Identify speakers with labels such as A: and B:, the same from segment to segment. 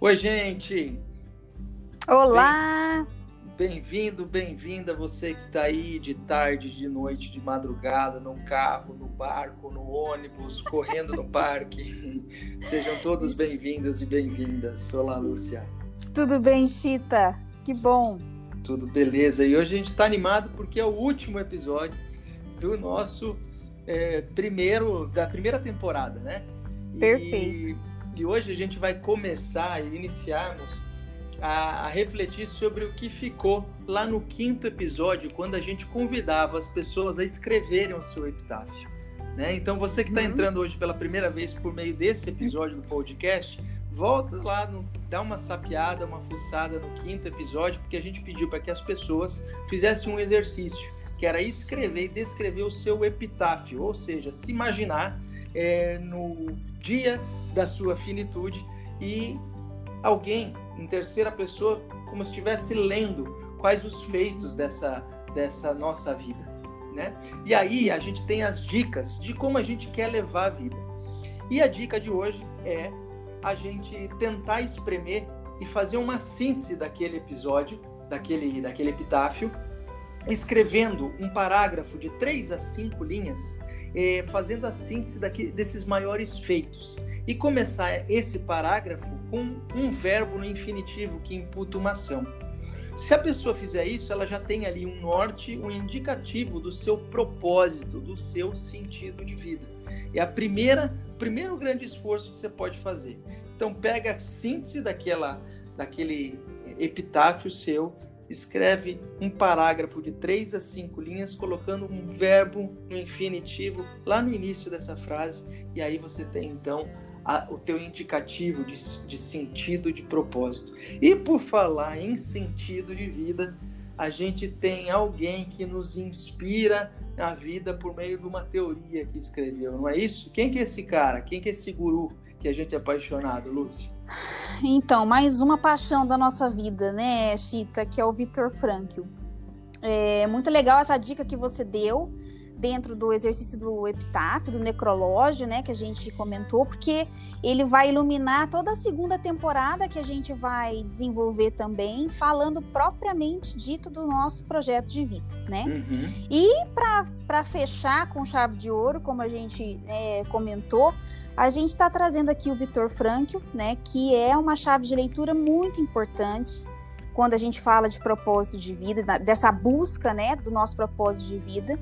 A: Oi, gente!
B: Olá!
A: Bem-vindo, bem-vinda você que está aí de tarde, de noite, de madrugada, no carro, no barco, no ônibus, correndo no parque. Sejam todos bem-vindos e bem-vindas. Olá, Lúcia.
B: Tudo bem, Chita? Que bom.
A: Tudo beleza. E hoje a gente está animado porque é o último episódio do nosso é, primeiro, da primeira temporada, né?
B: Perfeito.
A: E, e hoje a gente vai começar e iniciarmos a, a, refletir sobre o que ficou lá no quinto episódio, quando a gente convidava as pessoas a escreverem o seu epitáfio. Né? Então, você que está uhum. entrando hoje pela primeira vez por meio desse episódio do podcast, volta lá, no, dá uma sapiada, uma fuçada no quinto episódio, porque a gente pediu para que as pessoas fizessem um exercício, que era escrever e descrever o seu epitáfio, ou seja, se imaginar é, no dia da sua finitude e alguém em terceira pessoa, como se estivesse lendo quais os feitos dessa, dessa nossa vida. Né? E aí a gente tem as dicas de como a gente quer levar a vida. E a dica de hoje é a gente tentar espremer e fazer uma síntese daquele episódio, daquele, daquele epitáfio, escrevendo um parágrafo de três a cinco linhas, eh, fazendo a síntese daqui, desses maiores feitos e começar esse parágrafo com um verbo no infinitivo que imputa uma ação. Se a pessoa fizer isso, ela já tem ali um norte, um indicativo do seu propósito, do seu sentido de vida. É a primeira, primeiro grande esforço que você pode fazer. Então pega a síntese daquela, daquele epitáfio seu, escreve um parágrafo de três a cinco linhas, colocando um verbo no infinitivo lá no início dessa frase, e aí você tem então a, o teu indicativo de, de sentido, de propósito. E por falar em sentido de vida, a gente tem alguém que nos inspira na vida por meio de uma teoria que escreveu, não é isso? Quem que é esse cara? Quem que é esse guru que a gente é apaixonado, Lúcio?
B: Então, mais uma paixão da nossa vida, né, Chita, que é o Victor Frankl. É muito legal essa dica que você deu dentro do exercício do epitáfio, do necrológio, né, que a gente comentou, porque ele vai iluminar toda a segunda temporada que a gente vai desenvolver também, falando propriamente dito do nosso projeto de vida, né? Uhum. E para fechar com chave de ouro, como a gente é, comentou, a gente está trazendo aqui o Vitor Frankl, né, que é uma chave de leitura muito importante quando a gente fala de propósito de vida, dessa busca, né, do nosso propósito de vida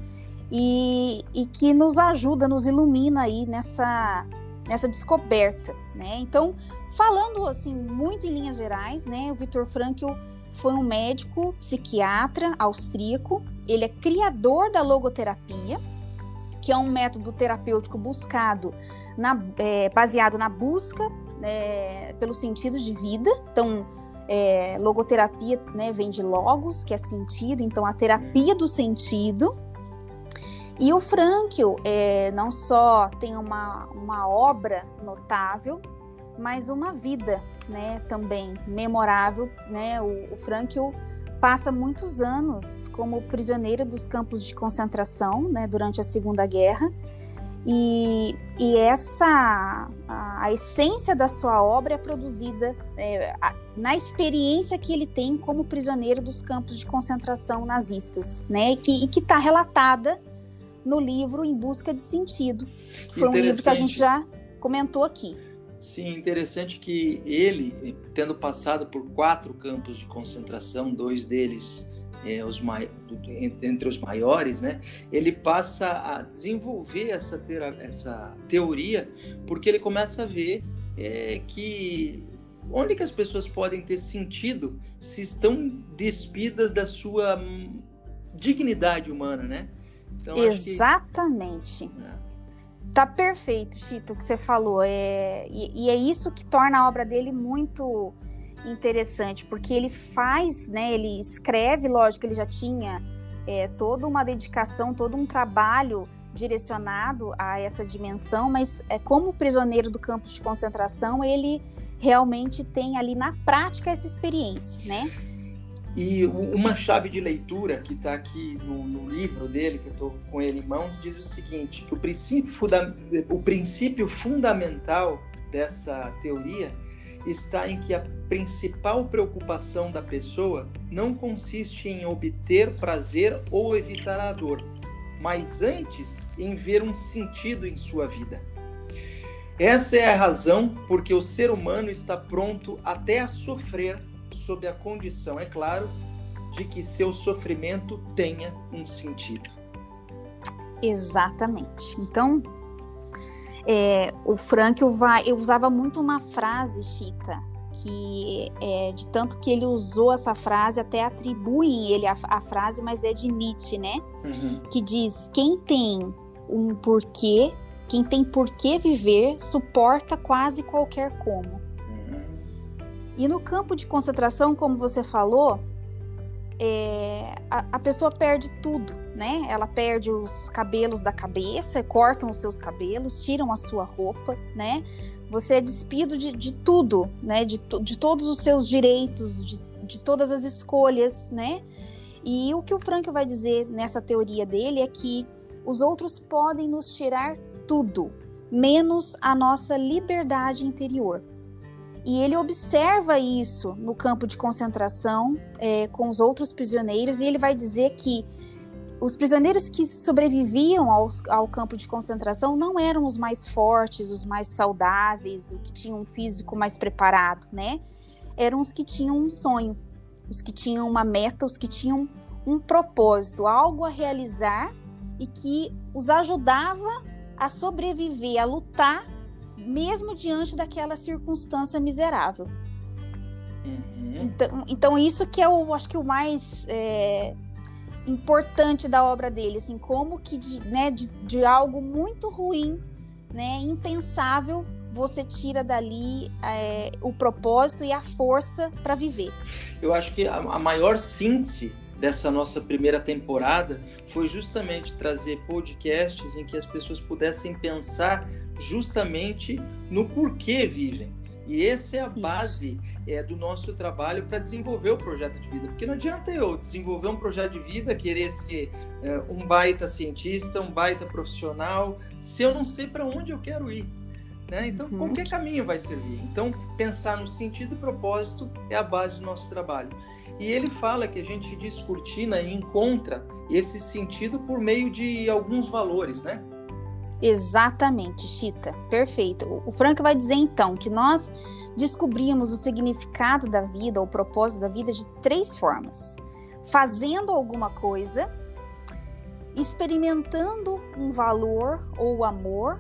B: e, e que nos ajuda, nos ilumina aí nessa, nessa descoberta, né? Então, falando assim muito em linhas gerais, né? O Viktor Frankl foi um médico psiquiatra austríaco. Ele é criador da logoterapia, que é um método terapêutico buscado na, é, baseado na busca é, pelo sentido de vida. Então, é, logoterapia né, vem de logos, que é sentido, então a terapia do sentido. E o Frankl é, não só tem uma, uma obra notável, mas uma vida né, também memorável. Né? O, o Frankl passa muitos anos como prisioneiro dos campos de concentração né, durante a Segunda Guerra. E, e essa a, a, essência da sua obra é produzida é, a, na experiência que ele tem como prisioneiro dos campos de concentração nazistas, né? E que está relatada no livro Em Busca de Sentido, que foi um livro que a gente já comentou aqui.
A: Sim, interessante que ele, tendo passado por quatro campos de concentração, dois deles é, os entre os maiores, né, ele passa a desenvolver essa, essa teoria porque ele começa a ver é, que onde que as pessoas podem ter sentido se estão despidas da sua dignidade humana, né?
B: Então, Exatamente. Que... É. Tá perfeito, Chito, o que você falou. É... E, e, é isso que torna a obra dele muito interessante, porque ele faz, né? Ele escreve, lógico, ele já tinha é, toda uma dedicação, todo um trabalho direcionado a essa dimensão, mas é, como prisioneiro do campo de concentração, ele realmente tem ali na prática essa experiência, né?
A: E uma chave de leitura que está aqui no, no, livro dele, que eu estou com ele em mãos, diz o seguinte: o princípio, funda o princípio fundamental dessa teoria está em que a principal preocupação da pessoa não consiste em obter prazer ou evitar a dor, mas antes em ver um sentido em sua vida. Essa é a razão porque o ser humano está pronto até a sofrer sob a condição, é claro, de que seu sofrimento tenha um sentido.
B: Exatamente. Então, é, o Frank vai, eu usava muito uma frase, Chita, que é, de tanto que ele usou essa frase, até atribuem ele a, a frase, mas é de Nietzsche, né? Uhum. Que diz: quem tem um porquê, quem tem porquê viver, suporta quase qualquer como. E no campo de concentração, como você falou, é, a, a, pessoa perde tudo, né? Ela perde os cabelos da cabeça, cortam os seus cabelos, tiram a sua roupa, né? Você é despido de, de tudo, né? De, de todos os seus direitos, de, de todas as escolhas, né? E o que o Frank vai dizer nessa teoria dele é que os outros podem nos tirar tudo, menos a nossa liberdade interior. E ele observa isso no campo de concentração é, com os outros prisioneiros, e ele vai dizer que os prisioneiros que sobreviviam ao, ao, campo de concentração não eram os mais fortes, os mais saudáveis, os que tinham um físico mais preparado, né? Eram os que tinham um sonho, os que tinham uma meta, os que tinham um propósito, algo a realizar e que os ajudava a sobreviver, a lutar mesmo diante daquela circunstância miserável. Uhum. Então, então, isso que é o, acho que o mais é, importante da obra dele, assim, como que de, né, de, de algo muito ruim, né, impensável, você tira dali é, o propósito e a força para viver.
A: Eu acho que a, a maior síntese dessa nossa primeira temporada foi justamente trazer podcasts em que as pessoas pudessem pensar justamente no porquê vivem. E essa é a base é, do nosso trabalho para desenvolver o projeto de vida. Porque não adianta eu desenvolver um projeto de vida, querer ser é, um baita cientista, um baita profissional, se eu não sei para onde eu quero ir. Né? Então, uhum. qualquer caminho vai servir. Então, pensar no sentido e propósito é a base do nosso trabalho. E ele fala que a gente descortina e encontra esse sentido por meio de alguns valores, né?
B: Exatamente, Chita. Perfeito. O Frank vai dizer então que nós descobrimos o significado da vida, o propósito da vida de três formas: fazendo alguma coisa, experimentando um valor ou amor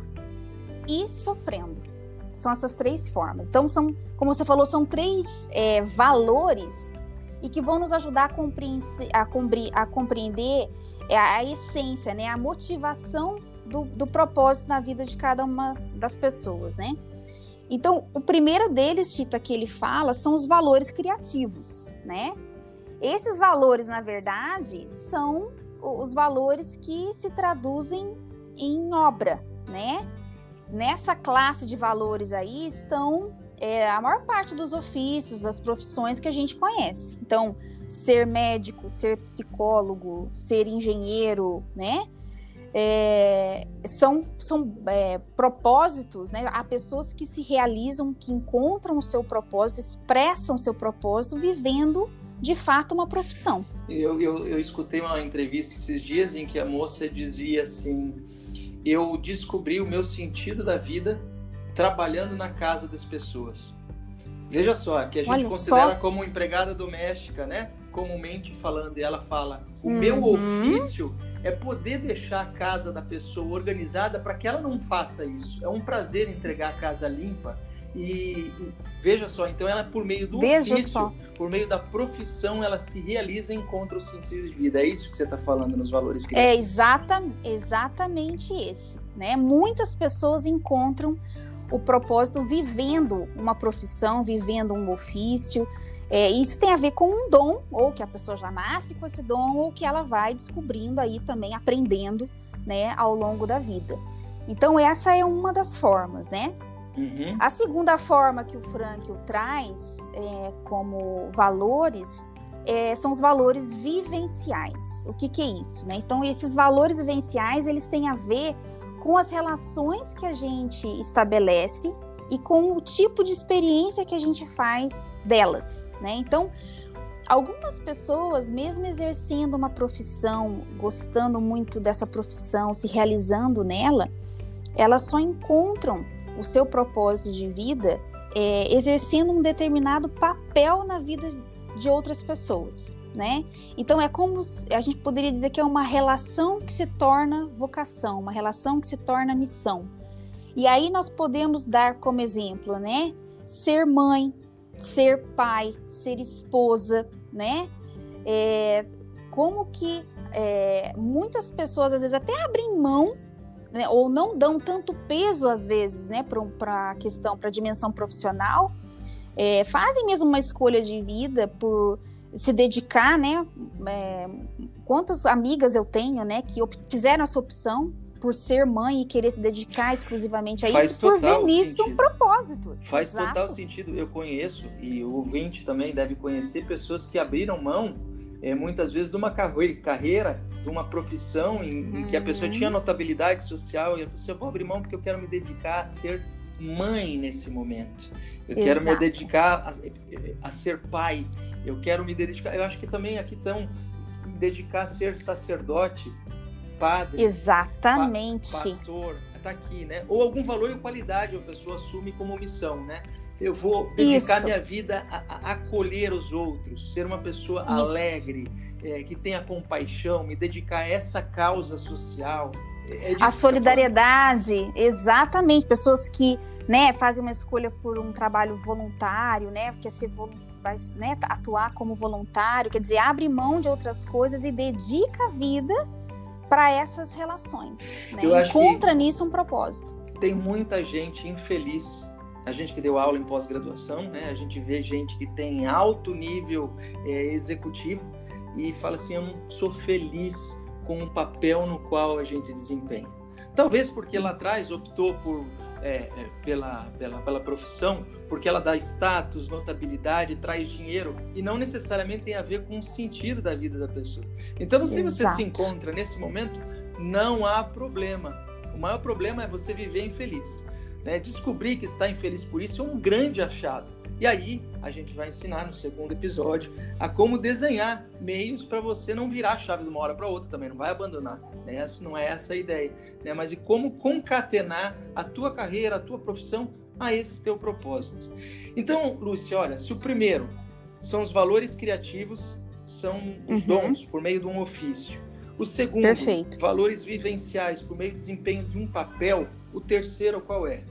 B: e sofrendo. São essas três formas. Então, são, como você falou, são três é, valores e que vão nos ajudar a, compreender, a, a compreender é, a essência, né, a motivação do, do propósito na vida de cada uma das pessoas, né? Então, o primeiro deles, Tita, que ele fala, são os valores criativos, né? Esses valores, na verdade, são os valores que se traduzem em obra, né? Nessa classe de valores aí estão é, a maior parte dos ofícios, das profissões que a gente conhece. Então, ser médico, ser psicólogo, ser engenheiro, né? É, são, são é, propósitos, né? Há pessoas que se realizam, que encontram o seu propósito, expressam o seu propósito, vivendo de fato uma profissão.
A: Eu, eu, eu escutei uma entrevista esses dias em que a moça dizia assim: Eu descobri o meu sentido da vida trabalhando na casa das pessoas. Veja só, que a gente Olha considera só. como empregada doméstica, né? Comumente falando, e ela fala: o uhum. meu ofício é poder deixar a casa da pessoa organizada para que ela não faça isso. É um prazer entregar a casa limpa. E, e veja só, então ela por meio do veja ofício, só. por meio da profissão, ela se realiza e encontra o sentido de vida. É isso que você está falando nos valores
B: criativos. É exata, exatamente esse. Né? Muitas pessoas encontram o propósito vivendo uma profissão, vivendo um ofício. É, isso tem a ver com um dom, ou que a pessoa já nasce com esse dom, ou que ela vai descobrindo aí também, aprendendo, né, ao longo da vida. Então, essa é uma das formas, né? Uhum. A segunda forma que o Frankl traz é, como valores é, são os valores vivenciais. O que, que é isso? Né? Então, esses valores vivenciais, eles têm a ver com as relações que a gente estabelece e com o tipo de experiência que a gente faz delas, né? Então, algumas pessoas, mesmo exercendo uma profissão, gostando muito dessa profissão, se realizando nela, elas só encontram o seu propósito de vida é, exercendo um determinado papel na vida de outras pessoas, né? Então é como a gente poderia dizer que é uma relação que se torna vocação, uma relação que se torna missão. E aí nós podemos dar como exemplo, né? Ser mãe, ser pai, ser esposa, né? É, como que é, muitas pessoas às vezes até abrem mão né, ou não dão tanto peso às vezes, né, para a questão, para a dimensão profissional, é, fazem mesmo uma escolha de vida por se dedicar, né? É, quantas amigas eu tenho, né, que fizeram essa opção por ser mãe e querer se dedicar exclusivamente a Faz isso, por ver nisso sentido. um propósito.
A: Faz Exato. total sentido. Eu conheço, e o ouvinte também deve conhecer, pessoas que abriram mão é, muitas vezes de uma carreira, de uma profissão em, em, que a pessoa tinha uhum. notabilidade social e ela falou assim, eu vou abrir mão porque eu quero me dedicar a ser mãe nesse momento. Eu Exato. quero me dedicar a, a, ser pai. Eu quero me dedicar. Eu acho que também aqui estão me dedicar a ser sacerdote, padre.
B: Exatamente.
A: Pa, pastor. Está aqui, né? Ou algum valor e qualidade a pessoa assume como missão, né? Eu vou dedicar Isso. minha vida a, a, acolher os outros, ser uma pessoa Isso. alegre, é, que tenha compaixão, me dedicar a essa causa social.
B: É, a solidariedade, exatamente. Pessoas que né, fazem uma escolha por um trabalho voluntário, né, quer ser vai, né, atuar como voluntário, quer dizer, abre mão de outras coisas e dedica a vida para essas relações. Né? Encontra nisso um propósito.
A: Tem muita gente infeliz a gente que deu aula em pós-graduação, né? A gente vê gente que tem alto nível é, executivo e fala assim: eu não sou feliz com o papel no qual a gente desempenha. Talvez porque lá atrás optou por é, é, pela, pela, pela profissão, porque ela dá status, notabilidade, traz dinheiro e não necessariamente tem a ver com o sentido da vida da pessoa. Então, se Exato. você se encontra nesse momento, não há problema. O maior problema é você viver infeliz. Né? Descobrir que está infeliz por isso é um grande achado. E aí a gente vai ensinar no segundo episódio a como desenhar meios para você não virar a chave de uma hora para outra também, não vai abandonar. Né? Essa não é essa a ideia, né? Mas e como concatenar a tua carreira, a tua profissão a esse teu propósito. Então, Lúcia, olha, se o primeiro são os valores criativos, são os uhum. dons por meio de um ofício. O segundo, Perfeito. valores vivenciais por meio do desempenho de um papel. O terceiro, qual é?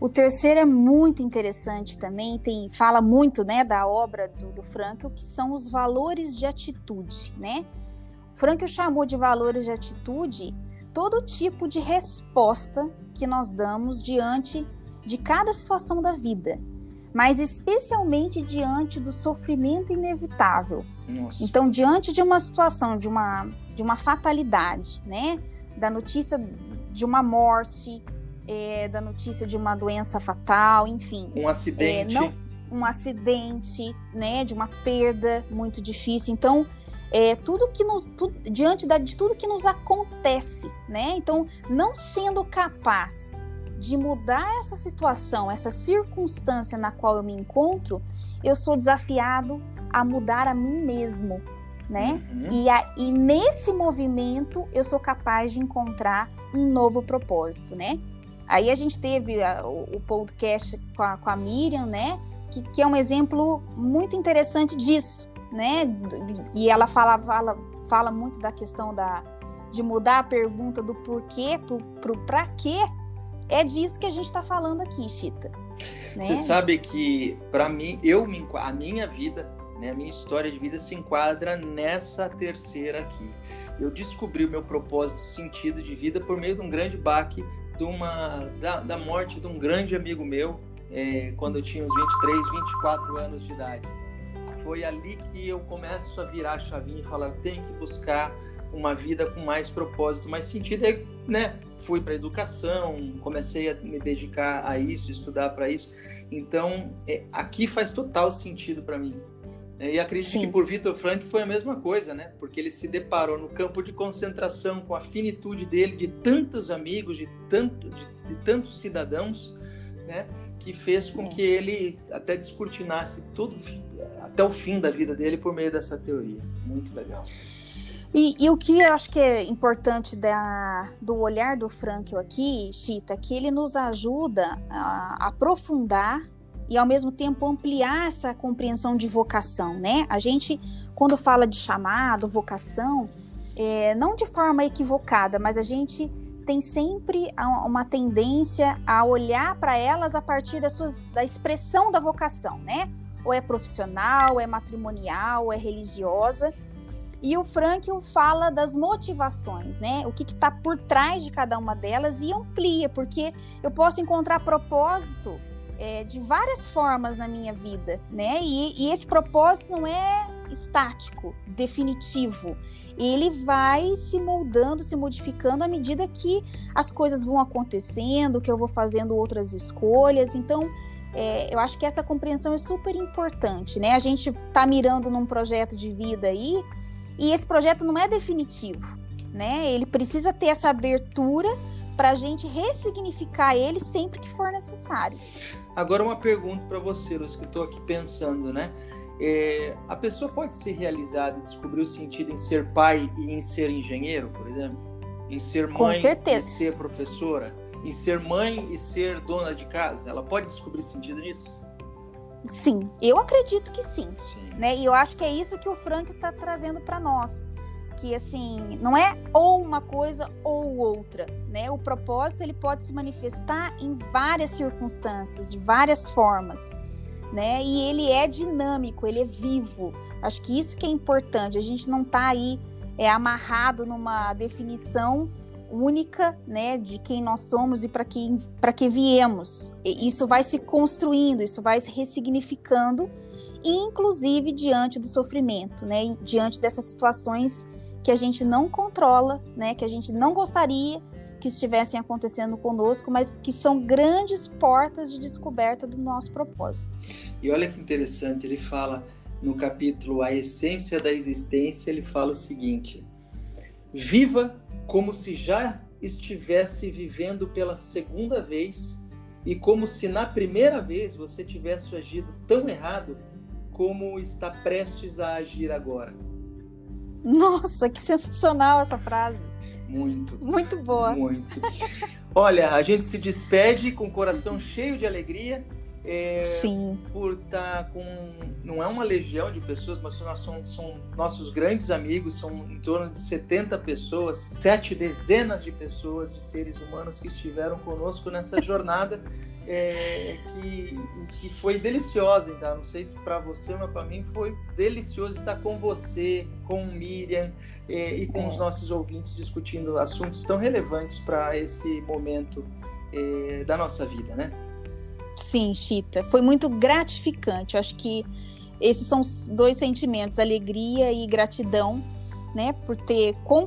B: O terceiro é muito interessante também, tem, fala muito né, da obra do, do Frankl, que são os valores de atitude. Né? Frankl chamou de valores de atitude todo tipo de resposta que nós damos diante de cada situação da vida, mas especialmente diante do sofrimento inevitável. Nossa. Então, diante de uma situação, de uma, de uma fatalidade, né? da notícia de uma morte, é, da notícia de uma doença fatal, enfim.
A: Um acidente.
B: É, não, um acidente, né, de uma perda muito difícil. Então, é, tudo que nos tu, diante da, de tudo que nos acontece, né? Então, não sendo capaz de mudar essa situação, essa circunstância na qual eu me encontro, eu sou desafiado a mudar a mim mesmo, né? Uhum. E, a, e nesse movimento eu sou capaz de encontrar um novo propósito, né? Aí a gente teve a, o, o, podcast com a, com a Miriam, né? Que, que, é um exemplo muito interessante disso, né? E ela fala, fala, fala muito da questão da, de mudar a pergunta do porquê pro, pro pra quê. É disso que a gente está falando aqui, Chita.
A: Né? Você sabe que, para mim, eu me, a minha vida, né, a minha história de vida se enquadra nessa terceira aqui. Eu descobri o meu propósito, sentido de vida por meio de um grande baque de uma, da, da morte de um grande amigo meu, é, quando eu tinha uns 23, 24 anos de idade. Foi ali que eu começo a virar a chavinha e falar, tenho que buscar uma vida com mais propósito, mais sentido. Aí, né, fui para educação, comecei a me dedicar a isso, estudar para isso. Então, é, aqui faz total sentido para mim. É, e acredito Sim. que por Vitor Frank foi a mesma coisa, né? Porque ele se deparou no campo de concentração com a finitude dele, de tantos amigos, de, tanto, de, de tantos cidadãos, né? Que fez com é. que ele até descortinasse tudo até o fim da vida dele por meio dessa teoria. Muito legal.
B: E, e, o que eu acho que é importante da, do olhar do Frankl aqui, Chita, é que ele nos ajuda a aprofundar e ao mesmo tempo ampliar essa compreensão de vocação, né? A gente, quando fala de chamado, vocação, é, não de forma equivocada, mas a gente tem sempre uma tendência a olhar para elas a partir das suas, da expressão da vocação, né? Ou é profissional, ou é matrimonial, ou é religiosa. E o Frankl fala das motivações, né? O que está por trás de cada uma delas e amplia, porque eu posso encontrar propósito é, de várias formas na minha vida, né? E, e esse propósito não é estático, definitivo. Ele vai se moldando, se modificando à medida que as coisas vão acontecendo, que eu vou fazendo outras escolhas. Então, é, eu acho que essa compreensão é super importante, né? A gente está mirando num projeto de vida aí e esse projeto não é definitivo, né? Ele precisa ter essa abertura para a gente ressignificar ele sempre que for necessário.
A: Agora uma pergunta para você, Luz, que eu estou aqui pensando, né? É, a pessoa pode ser realizada e descobrir o sentido em ser pai e em ser engenheiro, por exemplo? Em ser mãe e ser professora? Em ser mãe e ser dona de casa? Ela pode descobrir sentido nisso?
B: Sim, eu acredito que sim. sim. Né? E eu acho que é isso que o Frank está trazendo para nós. Que assim, não é ou uma coisa ou outra, né? O propósito ele pode se manifestar em várias circunstâncias, de várias formas, né? E ele é dinâmico, ele é vivo. Acho que isso que é importante. A gente não está aí é amarrado numa definição única, né, de quem nós somos e para quem para que viemos. E isso vai se construindo, isso vai se ressignificando, inclusive diante do sofrimento, né, diante dessas situações que a gente não controla, né, que a gente não gostaria que estivessem acontecendo conosco, mas que são grandes portas de descoberta do nosso propósito.
A: E olha que interessante, ele fala no capítulo A Essência da Existência, ele fala o seguinte: Viva como se já estivesse vivendo pela segunda vez e como se na primeira vez você tivesse agido tão errado como está prestes a agir agora.
B: Nossa, que sensacional essa frase.
A: Muito.
B: Muito boa.
A: Muito. Olha, a gente se despede com o coração cheio de alegria é,
B: Sim.
A: Por estar tá com. Não é uma legião de pessoas, mas são, são nossos grandes amigos, são em torno de 70 pessoas, sete dezenas de pessoas, de seres humanos que estiveram conosco nessa jornada. É, que, que foi deliciosa, então. Não sei se para você, mas para mim foi delicioso estar com você, com o Miriam é, e com é. os nossos ouvintes discutindo assuntos tão relevantes para esse momento é, da nossa vida, né?
B: Sim, Chita, foi muito gratificante. Eu acho que esses são os dois sentimentos, alegria e gratidão, né, por ter com,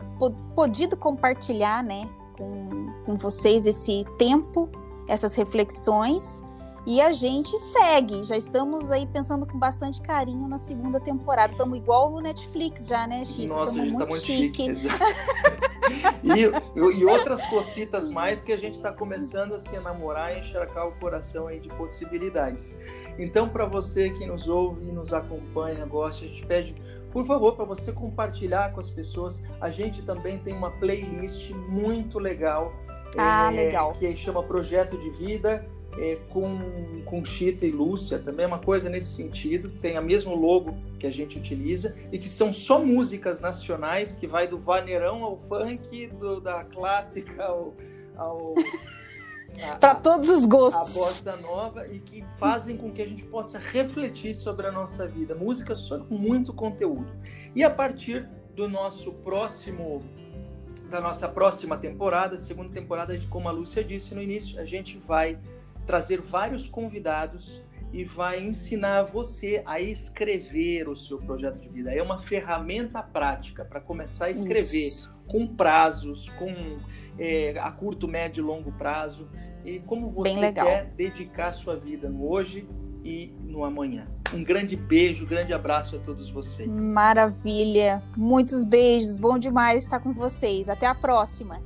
B: podido compartilhar, né, com, com vocês esse tempo, essas reflexões e a gente segue. Já estamos aí pensando com bastante carinho na segunda temporada. Estamos igual no Netflix já, né, Chico?
A: Nossa, a gente tá muito chique. chique e, e, outras cocitas mais que a gente está começando a se enamorar e encharcar o coração aí de possibilidades. Então, para você que nos ouve e nos acompanha, gosta, a gente pede por favor, para você compartilhar com as pessoas. A gente também tem uma playlist muito legal.
B: Ah, é, legal.
A: Que chama Projeto de Vida é, com, com Chita e Lúcia, também é uma coisa nesse sentido, tem a mesmo logo que a gente utiliza, e que são só músicas nacionais, que vai do vaneirão ao funk, do, da clássica ao... ao
B: para todos os gostos.
A: A bossa nova e que fazem com que a gente possa refletir sobre a nossa vida. Música só com muito conteúdo. E a partir do nosso próximo da nossa próxima temporada, segunda temporada, como a Lúcia disse no início, a gente vai trazer vários convidados e vai ensinar você a escrever o seu projeto de vida. É uma ferramenta prática para começar a escrever Isso. com prazos, com é, a curto, médio e longo prazo e como você quer dedicar sua vida no hoje e no amanhã. Um grande beijo, um grande abraço a todos vocês.
B: Maravilha, muitos beijos, bom demais estar com vocês. Até a próxima.